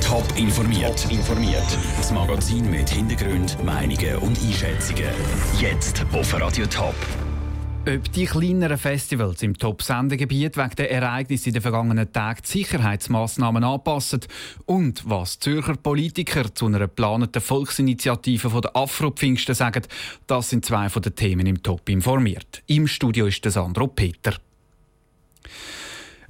Top informiert. informiert. Das Magazin mit Hintergrund, Meinungen und Einschätzungen. Jetzt auf Radio Top. Ob die kleineren Festivals im Top-Sendegebiet wegen der Ereignisse in den vergangenen Tagen Sicherheitsmaßnahmen anpassen und was Zürcher Politiker zu einer geplanten Volksinitiative von der Afro-Pfingsten sagen, das sind zwei von den Themen im Top informiert. Im Studio ist der Sandro Peter.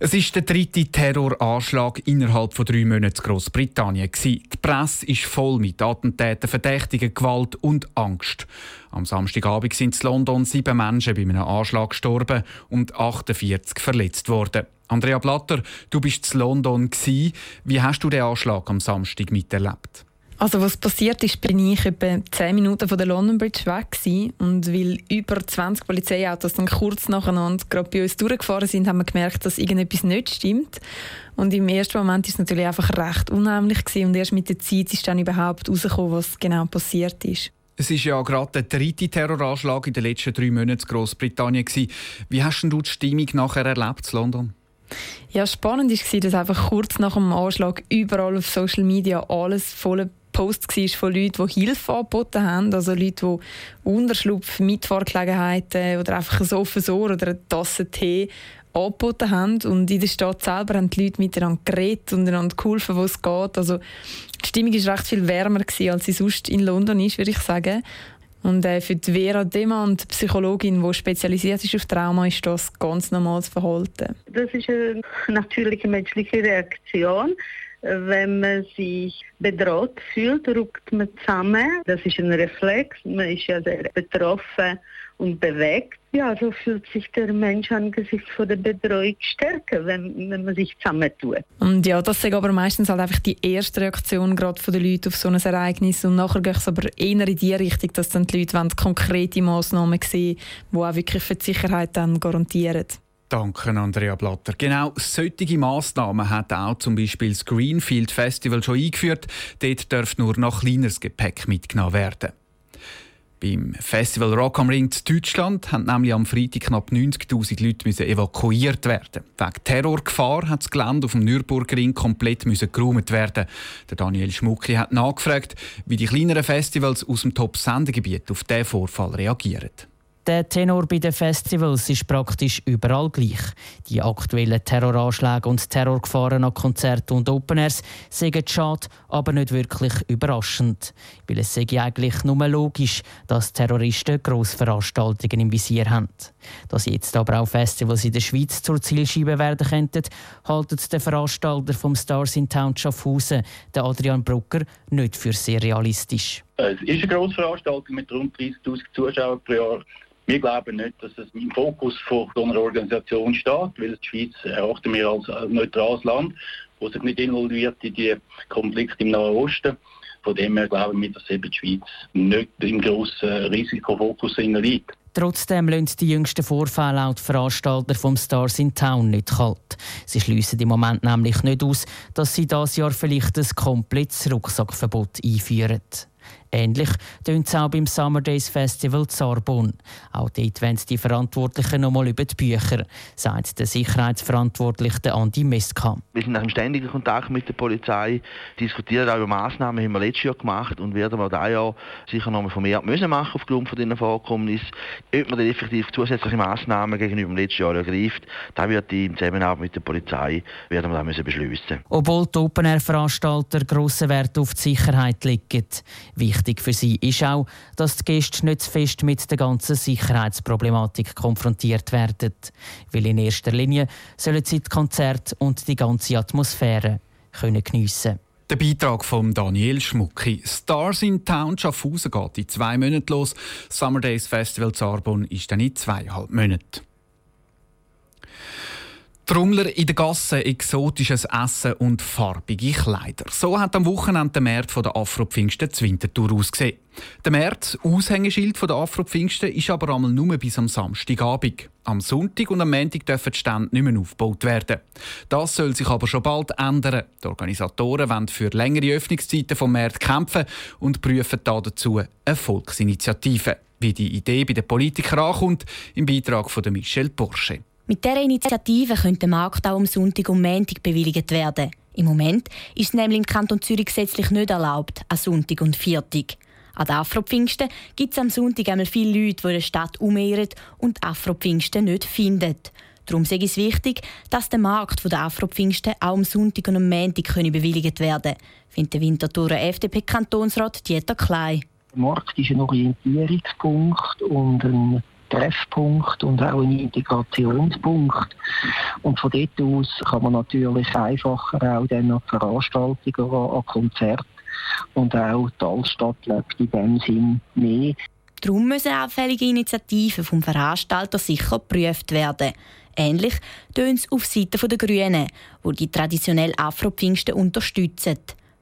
Es ist der dritte Terroranschlag innerhalb von drei Monaten in Großbritannien. Die Presse ist voll mit Attentäten, Verdächtigen, Gewalt und Angst. Am Samstagabend sind in London sieben Menschen bei einem Anschlag gestorben und 48 verletzt worden. Andrea Blatter, du bist in London. Wie hast du den Anschlag am Samstag miterlebt? Also was passiert ist, bin ich etwa 10 Minuten von der London Bridge weg gewesen. und weil über 20 Polizeiautos dann kurz nacheinander gerade bei uns durchgefahren sind, haben wir gemerkt, dass irgendetwas nicht stimmt. Und im ersten Moment ist es natürlich einfach recht unheimlich gewesen. und erst mit der Zeit ist dann überhaupt herausgekommen, was genau passiert ist. Es ist ja gerade der dritte Terroranschlag in den letzten drei Monaten in Großbritannien Wie hast du die Stimmung nachher erlebt in London? Ja, spannend war, dass einfach kurz nach dem Anschlag überall auf Social Media alles voller Post war von Leuten, die Hilfe angeboten haben. Also Leute, die Unterschlupf, Mitfahrgelegenheiten oder einfach ein offenes Ohr oder eine Tasse Tee angeboten haben. Und in der Stadt selber haben die Leute miteinander geredet und einander geholfen, wo es geht. Also die Stimmung war recht viel wärmer, gewesen, als sie sonst in London ist, würde ich sagen. Und äh, für die Vera Demand, die Psychologin, die spezialisiert ist auf Trauma, ist das ganz normales Verhalten. Das ist eine natürliche menschliche Reaktion. Wenn man sich bedroht fühlt, rückt man zusammen. Das ist ein Reflex. Man ist ja sehr betroffen und bewegt. Ja, so fühlt sich der Mensch angesichts von der Bedrohung stärker, wenn, wenn man sich zusammentut. Und ja, das ist aber meistens halt einfach die erste Reaktion gerade von den Leuten auf so ein Ereignis. Und nachher geht es aber eher in die Richtung, dass dann die Leute wollen konkrete Massnahmen sehen die auch wirklich für die Sicherheit dann garantieren. Danke, Andrea Blatter. Genau solche Massnahmen hat auch zum Beispiel das Greenfield Festival schon eingeführt. Dort darf nur noch kleineres Gepäck mitgenommen werden. Beim Festival Rock am Ring in Deutschland haben nämlich am Freitag knapp 90.000 Leute evakuiert werden. Wegen Terrorgefahr hat das Gelände auf dem Nürburgring komplett geräumt werden. Der Daniel Schmucki hat nachgefragt, wie die kleineren Festivals aus dem Top-Sendegebiet auf diesen Vorfall reagieren. Der Tenor bei den Festivals ist praktisch überall gleich. Die aktuellen Terroranschläge und Terrorgefahren an Konzerten und Openairs sind schade, aber nicht wirklich überraschend. Weil es sei eigentlich nur logisch, dass Terroristen Grossveranstaltungen im Visier haben. Dass jetzt aber auch Festivals in der Schweiz zur Zielscheibe werden könnten, haltet der Veranstalter vom Stars in Town Schaffhausen, der Adrian Brucker, nicht für sehr realistisch. Es ist eine Grossveranstaltung mit rund 30'000 Zuschauern pro Jahr. Wir glauben nicht, dass es im Fokus von so einer Organisation steht, weil die Schweiz erachten wir als neutrales Land, das sich nicht involviert in die Konflikte im Nahen Osten. Von dem her glauben wir, dass eben die Schweiz nicht im grossen Risikofokus liegt. Trotzdem lassen die jüngsten Vorfälle auch die Veranstalter vom Stars in Town nicht kalt. Sie schließen im Moment nämlich nicht aus, dass sie dieses Jahr vielleicht ein komplettes Rucksackverbot einführen. Ähnlich tönt es auch beim Summer Days Festival Zarbon. Auch dort wollen die Verantwortlichen noch mal über die Bücher, sagt der Sicherheitsverantwortliche Andi Meskamp. Wir sind im ständigen Kontakt mit der Polizei, diskutieren auch über Massnahmen, die wir letztes Jahr gemacht und werden wir dieses Jahr sicher noch mal vermehrt müssen machen aufgrund von diesen Vorkommnissen. Ob man effektiv zusätzliche Massnahmen gegenüber dem letzten Jahr ergreift, das wird in Zusammenarbeit mit der Polizei werden wir müssen beschließen. Obwohl die Open-Air-Veranstalter grossen Wert auf die Sicherheit legen. Wichtig für sie ist auch, dass die Gäste nicht zu fest mit der ganzen Sicherheitsproblematik konfrontiert werden. Weil in erster Linie sollen sie das Konzert und die ganze Atmosphäre können geniessen der Beitrag von Daniel Schmucki. Stars in Town Schaffhausen geht in zwei Monaten los. Summer Days Festival Zarbon ist dann in zweieinhalb Monaten. Trommler in der Gasse, exotisches Essen und farbige Kleider. So hat am Wochenende der März der Afro-Pfingsten zu Winterthur ausgesehen. Der März, Aushängeschild der Afro-Pfingsten, ist aber einmal nur bis am Samstagabend. Am Sonntag und am Montag dürfen die Stände nicht mehr aufgebaut werden. Das soll sich aber schon bald ändern. Die Organisatoren wollen für längere Öffnungszeiten vom März kämpfen und prüfen dazu eine Volksinitiative. Wie die Idee bei den Politikern ankommt, im Beitrag von Michel Porsche. Mit dieser Initiative könnte der Markt auch am Sonntag und Montag bewilligt werden. Im Moment ist es nämlich im Kanton Zürich gesetzlich nicht erlaubt, an Sonntag und Viertag. An den Afro-Pfingsten gibt es am Sonntag einmal viele Leute, die in der Stadt umehren und Afro-Pfingsten nicht finden. Darum ist es wichtig, dass der Markt der Afro-Pfingsten auch am Sonntag und am Montag bewilligt werden findet der Winterthurer FDP-Kantonsrat Dieter Klein. Der Markt ist ein Orientierungspunkt und ein Treffpunkt und auch ein Integrationspunkt. Und von dort aus kann man natürlich einfacher auch dann an Veranstaltungen, an Konzerten und auch die Altstadt lebt in dem Sinn mehr. Darum müssen auffällige Initiativen vom Veranstalter sicher geprüft werden. Ähnlich tun es auf Seite der Grünen, wo die traditionell Afro-Pfingsten unterstützen.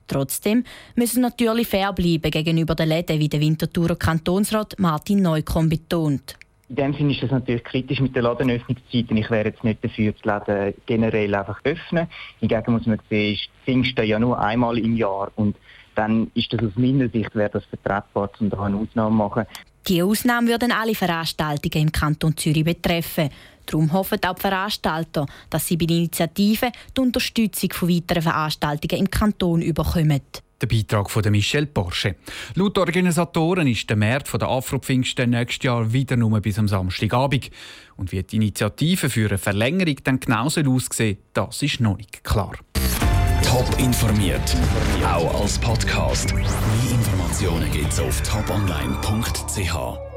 Trotzdem müssen natürlich fair bleiben gegenüber den Läden, wie der Winterthurer Kantonsrat Martin Neukomm betont. In dem Sinne ist es natürlich kritisch mit den Ladenöffnungszeiten. Ich wäre jetzt nicht dafür, die Läden generell einfach öffnen. Hingegen muss man sehen, ist Pfingsten ja nur einmal im Jahr und dann ist das aus meiner Sicht wäre das vertretbar, um da eine Ausnahme zu machen. Die Ausnahme würden alle Veranstaltungen im Kanton Zürich betreffen. Darum hoffen auch die Veranstalter, dass sie bei der Initiative die Unterstützung von weiteren Veranstaltungen im Kanton überkommen. Der Beitrag von Michel Porsche. Laut Organisatoren ist der März der Afro-Pfingsten nächstes Jahr wieder nur bis am Samstagabend. Und wie die Initiative für eine Verlängerung dann genau aussehen das ist noch nicht klar. Top informiert, auch als Podcast. Mehr Informationen gibt es auf toponline.ch.